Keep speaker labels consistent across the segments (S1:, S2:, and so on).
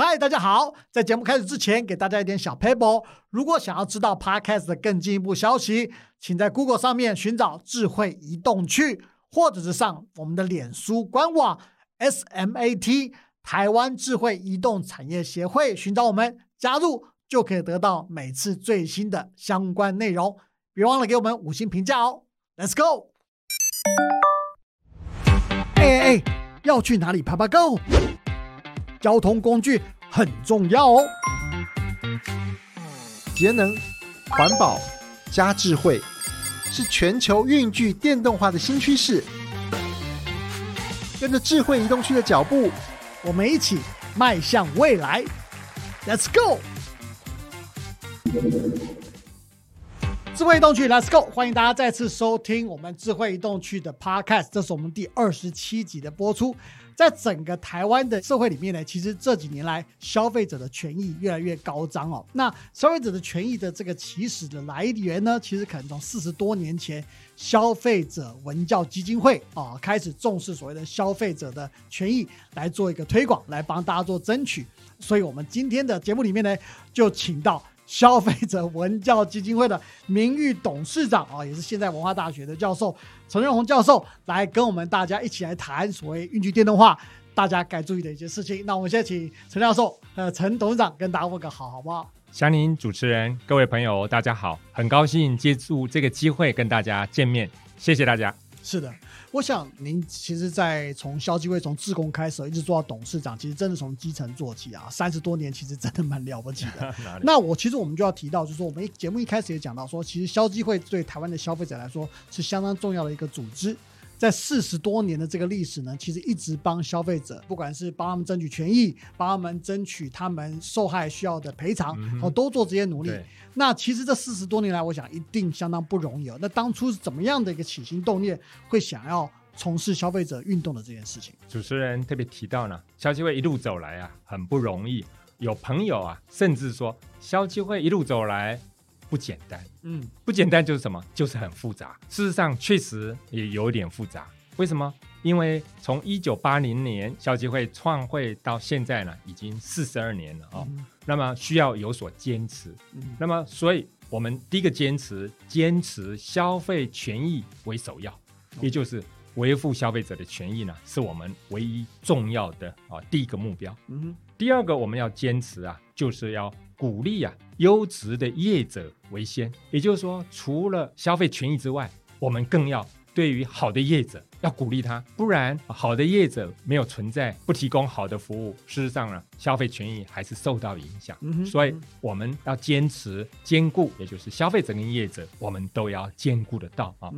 S1: 嗨，大家好！在节目开始之前，给大家一点小 paper。如果想要知道 Podcast 的更进一步消息，请在 Google 上面寻找“智慧移动去”，或者是上我们的脸书官网 SMAT 台湾智慧移动产业协会，寻找我们加入，就可以得到每次最新的相关内容。别忘了给我们五星评价哦！Let's go！哎哎哎，要去哪里爬爬 Go？交通工具很重要哦。
S2: 节能、环保加智慧，是全球运具电动化的新趋势。跟着智慧移动区的脚步，
S1: 我们一起迈向未来。Let's go！智慧移动区，Let's go！欢迎大家再次收听我们智慧移动区的 Podcast，这是我们第二十七集的播出。在整个台湾的社会里面呢，其实这几年来消费者的权益越来越高涨哦。那消费者的权益的这个起始的来源呢，其实可能从四十多年前消费者文教基金会啊开始重视所谓的消费者的权益来做一个推广，来帮大家做争取。所以我们今天的节目里面呢，就请到。消费者文教基金会的名誉董事长啊，也是现在文化大学的教授陈润红教授，来跟我们大家一起来谈所谓运具电动化，大家该注意的一些事情。那我们现在请陈教授、呃陈董事长跟大家问个好，好不好？
S3: 祥林主持人，各位朋友，大家好，很高兴借助这个机会跟大家见面，谢谢大家。
S1: 是的。我想您其实，在从消基会从自工开始，一直做到董事长，其实真的从基层做起啊，三十多年，其实真的蛮了不起的。那我其实我们就要提到，就是说我们节目一开始也讲到说，其实消基会对台湾的消费者来说是相当重要的一个组织。在四十多年的这个历史呢，其实一直帮消费者，不管是帮他们争取权益，帮他们争取他们受害需要的赔偿，哦，都做这些努力。那其实这四十多年来，我想一定相当不容易哦。那当初是怎么样的一个起心动念，会想要从事消费者运动的这件事情？
S3: 主持人特别提到呢，消基会一路走来啊，很不容易。有朋友啊，甚至说消基会一路走来。不简单，嗯，不简单就是什么？就是很复杂。事实上，确实也有点复杂。为什么？因为从一九八零年消基会创会到现在呢，已经四十二年了哦。那么需要有所坚持。那么，所以我们第一个坚持，坚持消费权益为首要，也就是维护消费者的权益呢，是我们唯一重要的啊第一个目标。嗯，第二个我们要坚持啊，就是要。鼓励啊，优质的业者为先，也就是说，除了消费权益之外，我们更要对于好的业者要鼓励他，不然好的业者没有存在，不提供好的服务，事实上呢，消费权益还是受到影响。所以我们要坚持兼顾，也就是消费者跟业者，我们都要兼顾得到啊。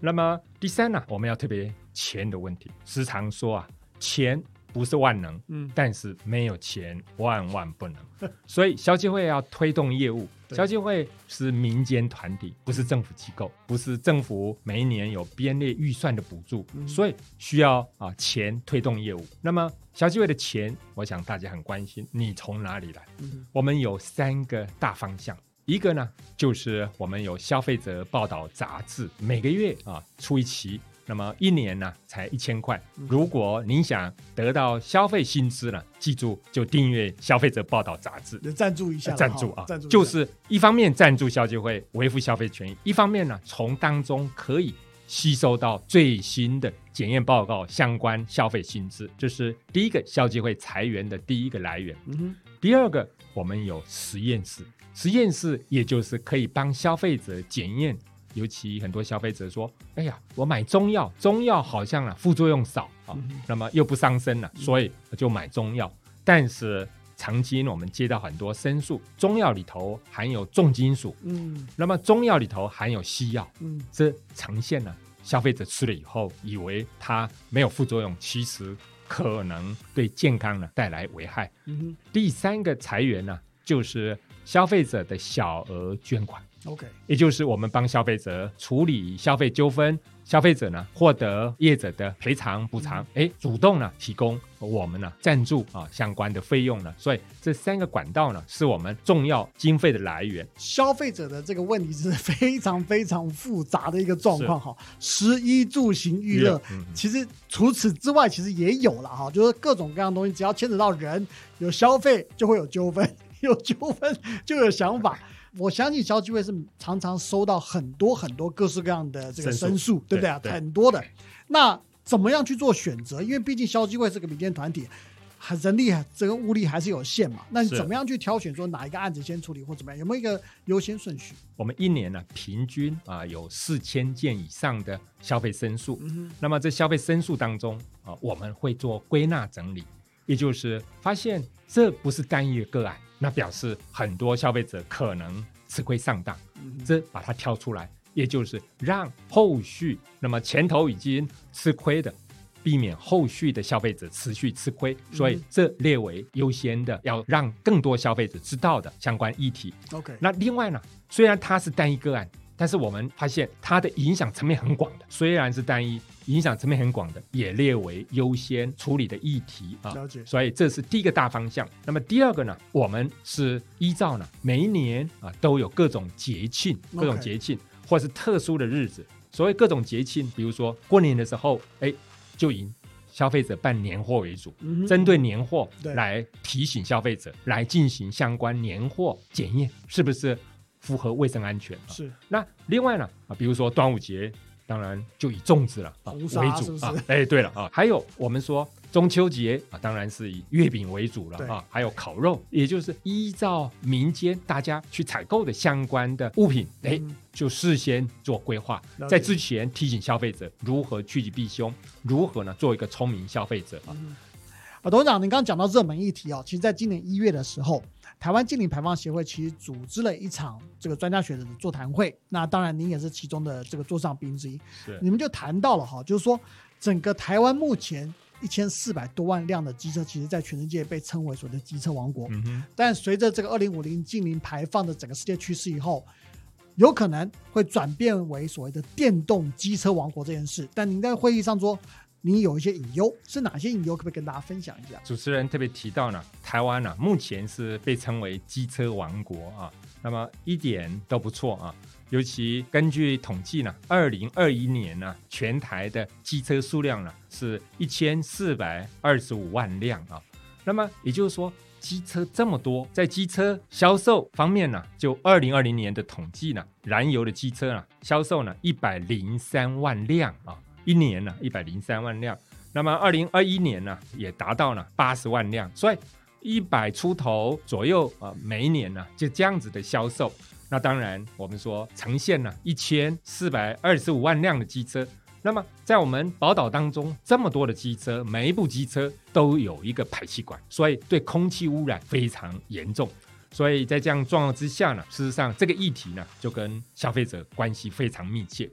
S3: 那么第三呢，我们要特别钱的问题，时常说啊，钱。不是万能，嗯，但是没有钱万万不能。所以消基会要推动业务，消基会是民间团体，不是政府机构，不是政府每一年有编列预算的补助，所以需要啊钱推动业务。那么消基会的钱，我想大家很关心，你从哪里来？我们有三个大方向，一个呢就是我们有消费者报道杂志，每个月啊出一期。那么一年呢才一千块，如果您想得到消费薪资呢，记住就订阅《消费者报道》杂志，
S1: 赞助一下，
S3: 赞助啊，就是一方面赞助消基会维护消费权益，一方面呢从当中可以吸收到最新的检验报告相关消费薪资，这是第一个消基会裁员的第一个来源。嗯哼，第二个我们有实验室，实验室也就是可以帮消费者检验。尤其很多消费者说：“哎呀，我买中药，中药好像啊副作用少啊，那么又不伤身了，所以就买中药。但是曾经我们接到很多申诉，中药里头含有重金属，嗯，那么中药里头含有西药，嗯，这呈现了消费者吃了以后以为它没有副作用，其实可能对健康呢带来危害。第三个裁员呢，就是消费者的小额捐款。”
S1: OK，
S3: 也就是我们帮消费者处理消费纠纷。消费者呢获得业者的赔偿补偿，哎，主动呢提供我们呢赞助啊相关的费用呢，所以这三个管道呢是我们重要经费的来源。
S1: 消费者的这个问题是非常非常复杂的一个状况哈，食衣住行娱乐，其实除此之外其实也有了哈，就是各种各样东西，只要牵扯到人，有消费就会有纠纷，有纠纷就有想法。我相信消基会是常常收到很多很多各式各样的这个申诉，对不对啊？很多的。那怎么样去做选择？因为毕竟消基会是个民间团体，人力这个物力还是有限嘛。那你怎么样去挑选说哪一个案子先处理或怎么样？有没有一个优先顺序？
S3: 我们一年呢，平均啊有四千件以上的消费申诉。那么这消费申诉当中啊，我们会做归纳整理，也就是发现这不是单一的个案。那表示很多消费者可能吃亏上当，这把它挑出来，也就是让后续那么前头已经吃亏的，避免后续的消费者持续吃亏，所以这列为优先的，要让更多消费者知道的相关议题。
S1: OK，
S3: 那另外呢，虽然它是单一个案。但是我们发现它的影响层面很广的，虽然是单一，影响层面很广的，也列为优先处理的议题
S1: 啊。了解。
S3: 所以这是第一个大方向。那么第二个呢，我们是依照呢每一年啊都有各种节庆，各种节庆或是特殊的日子。所谓各种节庆，比如说过年的时候，哎，就以消费者办年货为主，针对年货来提醒消费者来进行相关年货检验，是不是？符合卫生安全
S1: 是。
S3: 那另外呢啊，比如说端午节，当然就以粽子了啊为主啊。哎，对了啊，还有我们说中秋节啊，当然是以月饼为主了啊。还有烤肉，也就是依照民间大家去采购的相关的物品，哎，就事先做规划，在之前提醒消费者如何趋吉避凶，如何呢做一个聪明消费者啊。
S1: 啊，董事长，您刚刚讲到热门议题哦，其实，在今年一月的时候，台湾净零排放协会其实组织了一场这个专家学者的座谈会。那当然，您也是其中的这个座上宾之一。你们就谈到了哈，就是说，整个台湾目前一千四百多万辆的机车，其实在全世界被称为所谓的机车王国。嗯但随着这个二零五零净零排放的整个世界趋势以后，有可能会转变为所谓的电动机车王国这件事。但您在会议上说。你有一些隐忧，是哪些隐忧？可不可以跟大家分享一下？
S3: 主持人特别提到呢，台湾呢目前是被称为机车王国啊，那么一点都不错啊。尤其根据统计呢，二零二一年呢，全台的机车数量呢是一千四百二十五万辆啊。那么也就是说，机车这么多，在机车销售方面呢，就二零二零年的统计呢，燃油的机车呢销售呢一百零三万辆啊。一年呢，一百零三万辆，那么二零二一年呢，也达到了八十万辆，所以一百出头左右啊，每一年呢就这样子的销售。那当然，我们说呈现了一千四百二十五万辆的机车，那么在我们宝岛当中，这么多的机车，每一部机车都有一个排气管，所以对空气污染非常严重。所以在这样状况之下呢，事实上这个议题呢，就跟消费者关系非常密切。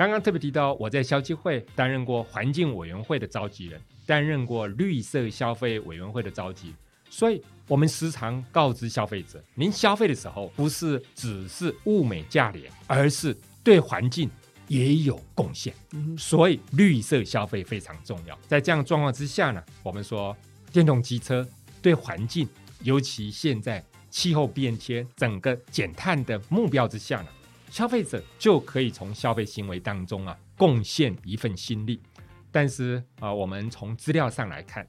S3: 刚刚特别提到，我在消基会担任过环境委员会的召集人，担任过绿色消费委员会的召集，所以我们时常告知消费者，您消费的时候不是只是物美价廉，而是对环境也有贡献。所以绿色消费非常重要。在这样状况之下呢，我们说电动机车对环境，尤其现在气候变迁、整个减碳的目标之下呢。消费者就可以从消费行为当中啊贡献一份心力，但是啊，我们从资料上来看，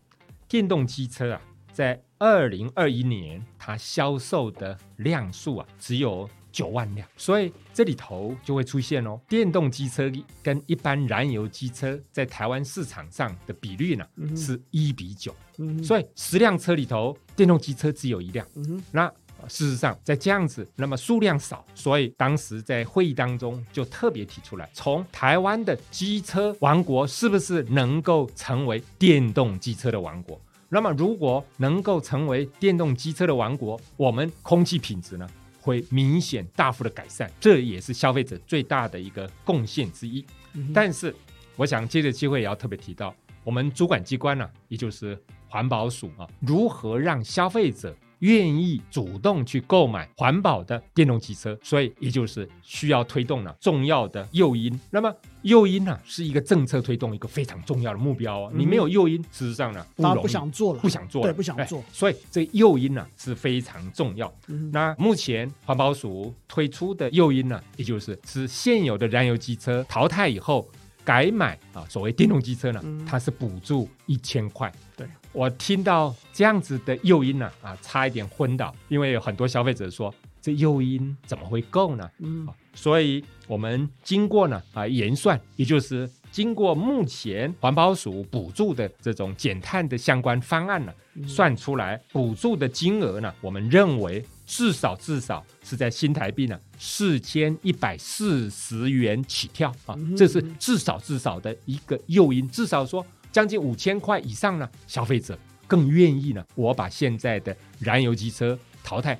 S3: 电动机车啊，在二零二一年它销售的辆数啊只有九万辆，所以这里头就会出现哦，电动机车跟一般燃油机车在台湾市场上的比率呢是一比九，所以十辆车里头电动机车只有一辆，那。事实上，在这样子，那么数量少，所以当时在会议当中就特别提出来，从台湾的机车王国是不是能够成为电动机车的王国？那么如果能够成为电动机车的王国，我们空气品质呢会明显大幅的改善，这也是消费者最大的一个贡献之一。但是，我想借着机会也要特别提到，我们主管机关呢，也就是环保署啊，如何让消费者。愿意主动去购买环保的电动汽车，所以也就是需要推动了重要的诱因。那么诱因呢，是一个政策推动一个非常重要的目标哦。你没有诱因，事实上呢，
S1: 大家不想做了，
S3: 不想做，
S1: 对，不想做。
S3: 所以这诱因呢是非常重要。那目前环保署推出的诱因呢，也就是是现有的燃油机车淘汰以后。改买啊，所谓电动机车呢，它是补助一千块。
S1: 对
S3: 我听到这样子的诱因呢，啊，差一点昏倒，因为有很多消费者说，这诱因怎么会够呢？嗯，所以我们经过呢啊研算，也就是经过目前环保署补助的这种减碳的相关方案呢，算出来补助的金额呢，我们认为。至少至少是在新台币呢四千一百四十元起跳啊，这是至少至少的一个诱因。至少说将近五千块以上呢，消费者更愿意呢，我把现在的燃油机车淘汰，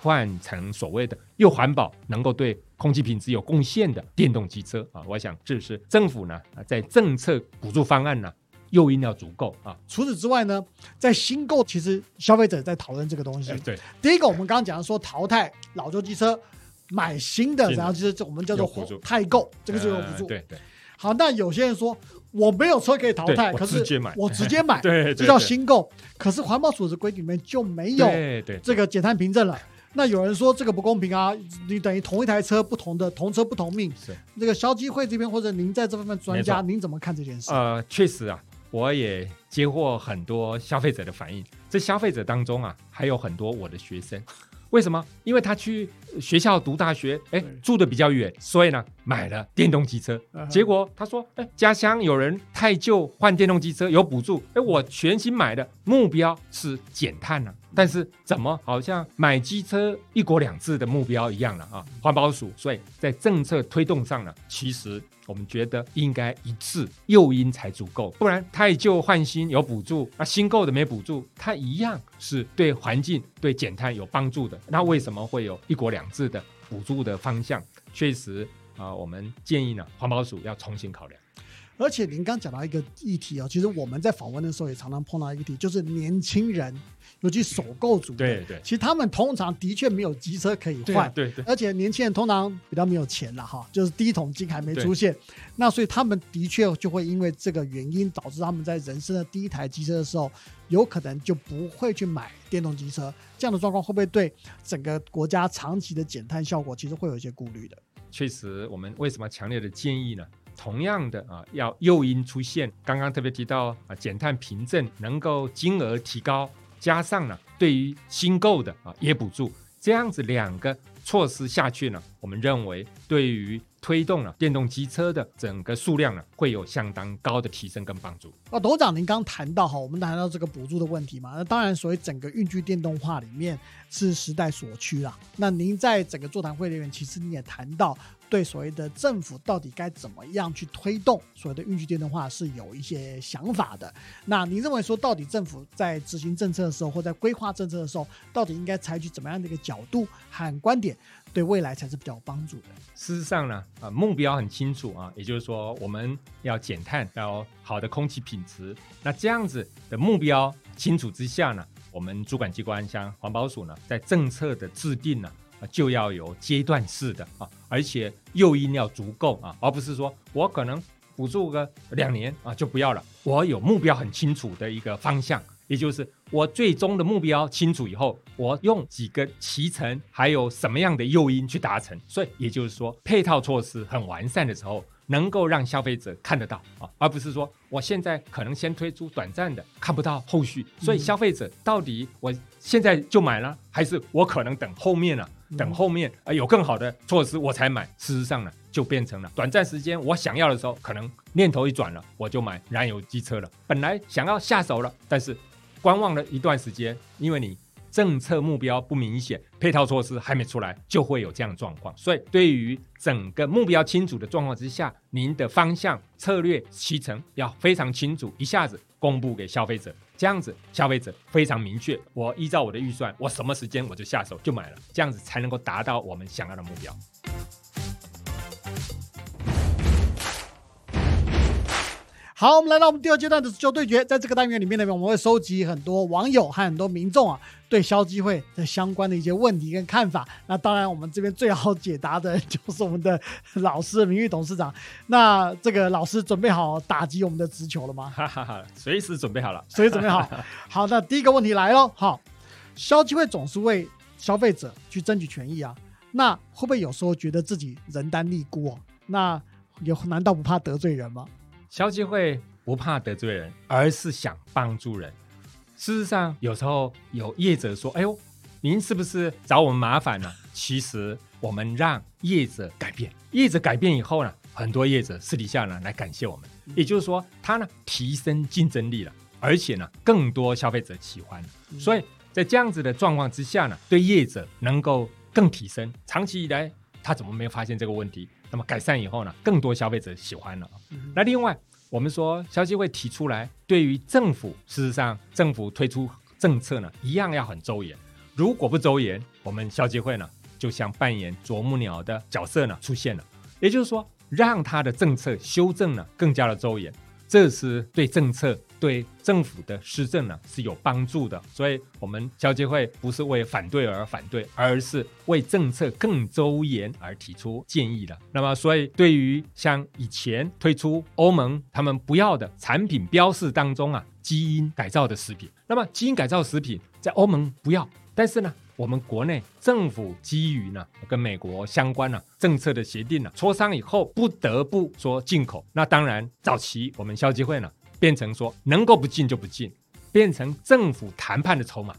S3: 换成所谓的又环保、能够对空气品质有贡献的电动机车啊。我想这是政府呢在政策补助方案呢。诱因要足够啊！
S1: 除此之外呢，在新购，其实消费者在讨论这个东西。
S3: 对，
S1: 第一个我们刚刚讲说淘汰老旧机车，买新的，然后就是我们叫做太购，这个就有补助。
S3: 对对。
S1: 好，那有些人说我没有车可以淘汰，可是我
S3: 直接买，
S1: 我直接买，
S3: 对，
S1: 这叫新购。可是环保署的规定里面就没有这个减碳凭证了。那有人说这个不公平啊！你等于同一台车，不同的同车不同命。
S3: 是。
S1: 那个消基会这边或者您在这方面专家，您怎么看这件事？
S3: 呃，确实啊。我也接获很多消费者的反应，这消费者当中啊，还有很多我的学生。为什么？因为他去学校读大学，哎，住的比较远，所以呢，买了电动机车。结果他说，哎，家乡有人太旧换电动机车有补助，哎，我全新买的目标是减碳呢。但是怎么好像买机车一国两制的目标一样了啊？环保署，所以在政策推动上呢，其实我们觉得应该一次，诱因才足够，不然太旧换新有补助，那新购的没补助，它一样是对环境、对减碳有帮助的。那为什么会有一国两制的补助的方向？确实啊，我们建议呢，环保署要重新考量。
S1: 而且您刚讲到一个议题哦，其实我们在访问的时候也常常碰到一个议题，就是年轻人，尤其首购族，
S3: 对对，
S1: 其实他们通常的确没有机车可以换，
S3: 对对，
S1: 而且年轻人通常比较没有钱了哈，就是第一桶金还没出现，那所以他们的确就会因为这个原因，导致他们在人生的第一台机车的时候，有可能就不会去买电动机车，这样的状况会不会对整个国家长期的减碳效果，其实会有一些顾虑的？
S3: 确实，我们为什么强烈的建议呢？同样的啊，要诱因出现，刚刚特别提到啊，减碳凭证能够金额提高，加上呢，对于新购的啊也补助，这样子两个措施下去呢，我们认为对于。推动了电动机车的整个数量呢，会有相当高的提升跟帮助。
S1: 啊，董事长，您刚谈到哈，我们谈到这个补助的问题嘛，那当然，所谓整个运具电动化里面是时代所趋啦。那您在整个座谈会里面，其实你也谈到，对所谓的政府到底该怎么样去推动所谓的运具电动化是有一些想法的。那您认为说，到底政府在执行政策的时候，或在规划政策的时候，到底应该采取怎么样的一个角度和观点？对未来才是比较有帮助的。
S3: 事实上呢，啊，目标很清楚啊，也就是说我们要减碳，要好的空气品质。那这样子的目标清楚之下呢，我们主管机关像环保署呢，在政策的制定呢，就要有阶段式的啊，而且诱因要足够啊，而不是说我可能补助个两年啊就不要了。我有目标很清楚的一个方向。也就是我最终的目标清楚以后，我用几个骑乘，还有什么样的诱因去达成？所以也就是说，配套措施很完善的时候，能够让消费者看得到啊，而不是说我现在可能先推出短暂的，看不到后续。所以消费者到底我现在就买了，还是我可能等后面呢？等后面啊有更好的措施我才买。事实上呢，就变成了短暂时间我想要的时候，可能念头一转了，我就买燃油机车了。本来想要下手了，但是。观望了一段时间，因为你政策目标不明显，配套措施还没出来，就会有这样的状况。所以，对于整个目标清楚的状况之下，您的方向、策略、提成要非常清楚，一下子公布给消费者，这样子消费者非常明确。我依照我的预算，我什么时间我就下手就买了，这样子才能够达到我们想要的目标。
S1: 好，我们来到我们第二阶段的足球对决，在这个单元里面呢，我们会收集很多网友和很多民众啊对消基会的相关的一些问题跟看法。那当然，我们这边最好解答的就是我们的老师名誉董事长。那这个老师准备好打击我们的直球了吗？
S3: 哈哈哈，随时准备好了，
S1: 随时准备好。好，那第一个问题来喽。好，消基会总是为消费者去争取权益啊，那会不会有时候觉得自己人单力孤？那有难道不怕得罪人吗？
S3: 消基会不怕得罪人，而是想帮助人。事实上，有时候有业者说：“哎呦，您是不是找我们麻烦呢？” 其实我们让业者改变，业者改变以后呢，很多业者私底下呢来感谢我们。也就是说，他呢提升竞争力了，而且呢更多消费者喜欢。所以在这样子的状况之下呢，对业者能够更提升。长期以来，他怎么没有发现这个问题？那么改善以后呢，更多消费者喜欢了。那另外，我们说消息会提出来，对于政府，事实上政府推出政策呢，一样要很周延。如果不周延，我们消基会呢，就像扮演啄木鸟的角色呢出现了。也就是说，让他的政策修正呢更加的周延，这是对政策。对政府的施政呢是有帮助的，所以我们交接会不是为反对而反对，而是为政策更周延而提出建议的。那么，所以对于像以前推出欧盟他们不要的产品标示当中啊，基因改造的食品，那么基因改造食品在欧盟不要，但是呢，我们国内政府基于呢跟美国相关呢政策的协定呢磋商以后，不得不说进口。那当然，早期我们消基会呢。变成说能够不进就不进，变成政府谈判的筹码。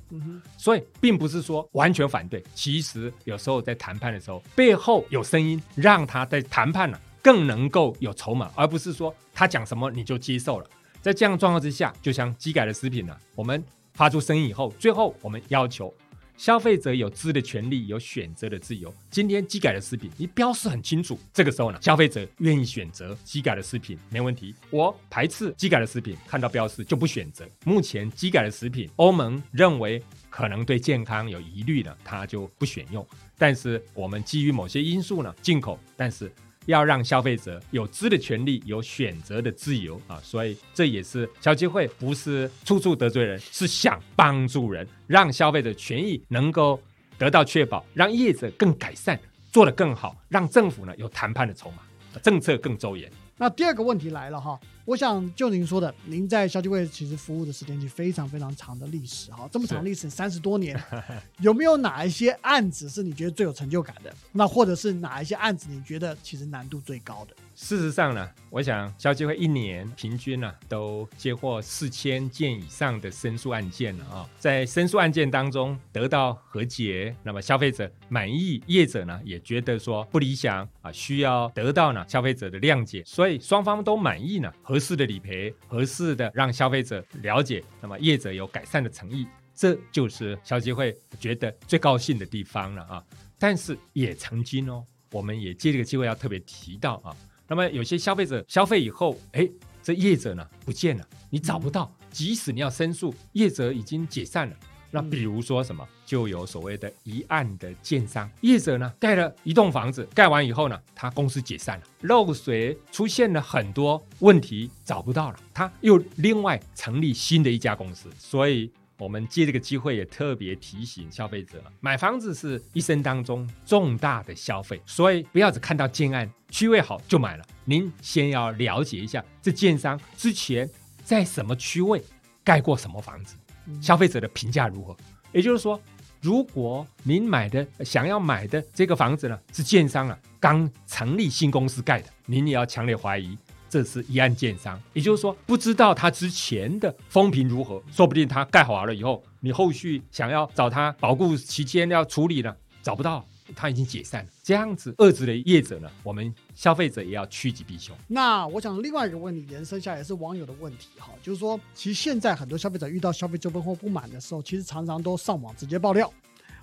S3: 所以并不是说完全反对，其实有时候在谈判的时候背后有声音，让他在谈判呢更能够有筹码，而不是说他讲什么你就接受了。在这样状况之下，就像机改的食品呢，我们发出声音以后，最后我们要求。消费者有知的权利，有选择的自由。今天机改的食品，你标示很清楚，这个时候呢，消费者愿意选择机改的食品，没问题。我排斥机改的食品，看到标示就不选择。目前机改的食品，欧盟认为可能对健康有疑虑的，它就不选用。但是我们基于某些因素呢，进口，但是。要让消费者有知的权利，有选择的自由啊！所以这也是小机会不是处处得罪人，是想帮助人，让消费者权益能够得到确保，让业者更改善，做得更好，让政府呢有谈判的筹码，政策更周延。
S1: 那第二个问题来了哈，我想就您说的，您在消基会其实服务的时间是非常非常长的历史哈，这么长历史三十多年，有没有哪一些案子是你觉得最有成就感的？那或者是哪一些案子你觉得其实难度最高的？
S3: 事实上呢，我想消基会一年平均呢都接获四千件以上的申诉案件了啊，在申诉案件当中得到和解，那么消费者满意，业者呢也觉得说不理想啊，需要得到呢消费者的谅解，所以双方都满意呢，合适的理赔，合适的让消费者了解，那么业者有改善的诚意，这就是消基会觉得最高兴的地方了啊。但是也曾经哦，我们也借这个机会要特别提到啊。那么有些消费者消费以后，哎，这业者呢不见了，你找不到。即使你要申诉，业者已经解散了。那比如说什么，就有所谓的一案的建商业者呢，盖了一栋房子，盖完以后呢，他公司解散了，漏水出现了很多问题，找不到了，他又另外成立新的一家公司，所以。我们借这个机会也特别提醒消费者，买房子是一生当中重大的消费，所以不要只看到建案区位好就买了。您先要了解一下这建商之前在什么区位盖过什么房子，消费者的评价如何。也就是说，如果您买的想要买的这个房子呢是建商啊刚成立新公司盖的，您也要强烈怀疑。这是一案建商，也就是说，不知道他之前的风评如何，说不定他盖好了以后，你后续想要找他保固期间要处理呢，找不到，他已经解散了。这样子遏制的业者呢，我们消费者也要趋吉避凶。
S1: 那我想另外一个问题延伸下来是网友的问题哈，就是说，其实现在很多消费者遇到消费纠纷或不满的时候，其实常常都上网直接爆料。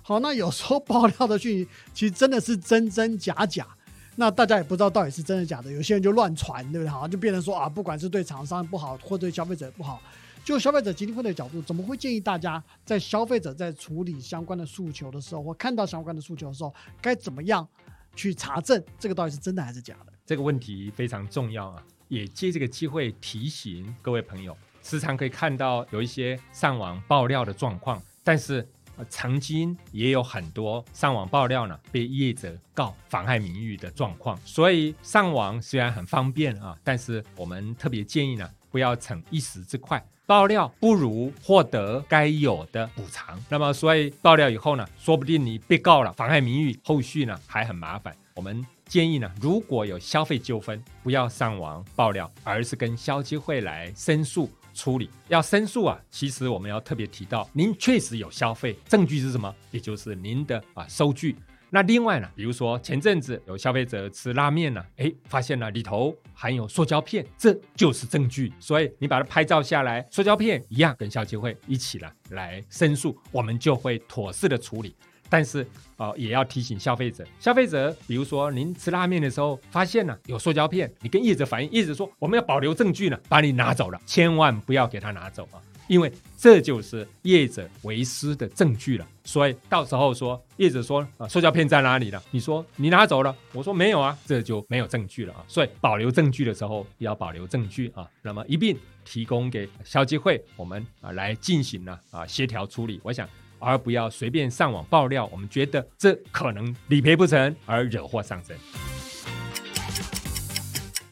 S1: 好，那有时候爆料的讯息其实真的是真真假假。那大家也不知道到底是真的假的，有些人就乱传，对不对？好像就变成说啊，不管是对厂商不好，或对消费者不好，就消费者基金会的角度，怎么会建议大家在消费者在处理相关的诉求的时候，或看到相关的诉求的时候，该怎么样去查证这个到底是真的还是假的？
S3: 这个问题非常重要啊！也借这个机会提醒各位朋友，时常可以看到有一些上网爆料的状况，但是。曾经也有很多上网爆料呢，被业者告妨害名誉的状况。所以上网虽然很方便啊，但是我们特别建议呢，不要逞一时之快，爆料不如获得该有的补偿。那么，所以爆料以后呢，说不定你被告了妨害名誉，后续呢还很麻烦。我们建议呢，如果有消费纠纷，不要上网爆料，而是跟消基会来申诉。处理要申诉啊，其实我们要特别提到，您确实有消费证据是什么？也就是您的啊收据。那另外呢，比如说前阵子有消费者吃拉面呢，哎，发现了里头含有塑胶片，这就是证据。所以你把它拍照下来，塑胶片一样跟消基会一起了来申诉，我们就会妥适的处理。但是，呃，也要提醒消费者，消费者，比如说您吃拉面的时候发现了有塑胶片，你跟业者反映，业者说我们要保留证据呢，把你拿走了，千万不要给他拿走啊，因为这就是业者为师的证据了。所以到时候说业者说啊，塑胶片在哪里了？你说你拿走了，我说没有啊，这就没有证据了啊。所以保留证据的时候要保留证据啊，那么一并提供给消基会，我们啊来进行呢啊协调处理。我想。而不要随便上网爆料，我们觉得这可能理赔不成而惹祸上身。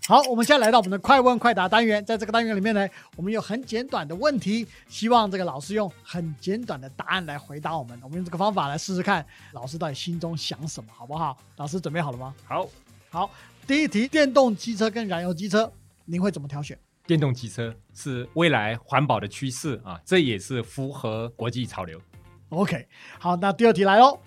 S1: 好，我们现在来到我们的快问快答单元，在这个单元里面呢，我们有很简短的问题，希望这个老师用很简短的答案来回答我们。我们用这个方法来试试看，老师到底心中想什么，好不好？老师准备好了吗？
S3: 好，
S1: 好。第一题，电动机车跟燃油机车，您会怎么挑选？
S3: 电动机车是未来环保的趋势啊，这也是符合国际潮流。
S1: OK，好，那第二题来喽。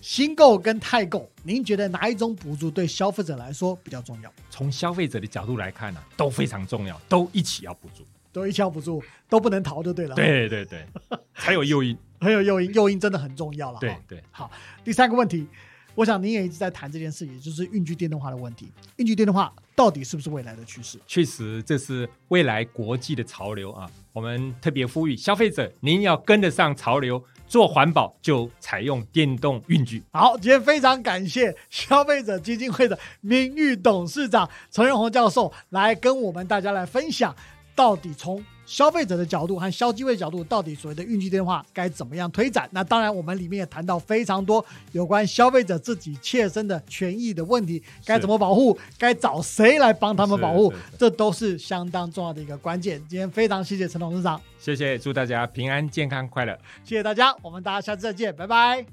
S1: 新购跟太购，您觉得哪一种补助对消费者来说比较重要？
S3: 从消费者的角度来看呢，都非常重要，都一起要补助，
S1: 都一起要补助，都不能逃就对了。
S3: 对对对，还有诱因，
S1: 很有诱因，诱因真的很重要了。
S3: 对对，
S1: 好，第三个问题。我想您也一直在谈这件事，也就是运具电动化的问题。运具电动化到底是不是未来的趋势？
S3: 确实，这是未来国际的潮流啊！我们特别呼吁消费者，您要跟得上潮流，做环保就采用电动运具。
S1: 好，今天非常感谢消费者基金会的名誉董事长陈永红教授来跟我们大家来分享，到底从。消费者的角度和消基会角度，到底所谓的运气电话该怎么样推展？那当然，我们里面也谈到非常多有关消费者自己切身的权益的问题，该怎么保护，该找谁来帮他们保护，这都是相当重要的一个关键。今天非常谢谢陈董事长，
S3: 谢谢，祝大家平安、健康、快乐，
S1: 谢谢大家，我们大家下次再见，拜拜。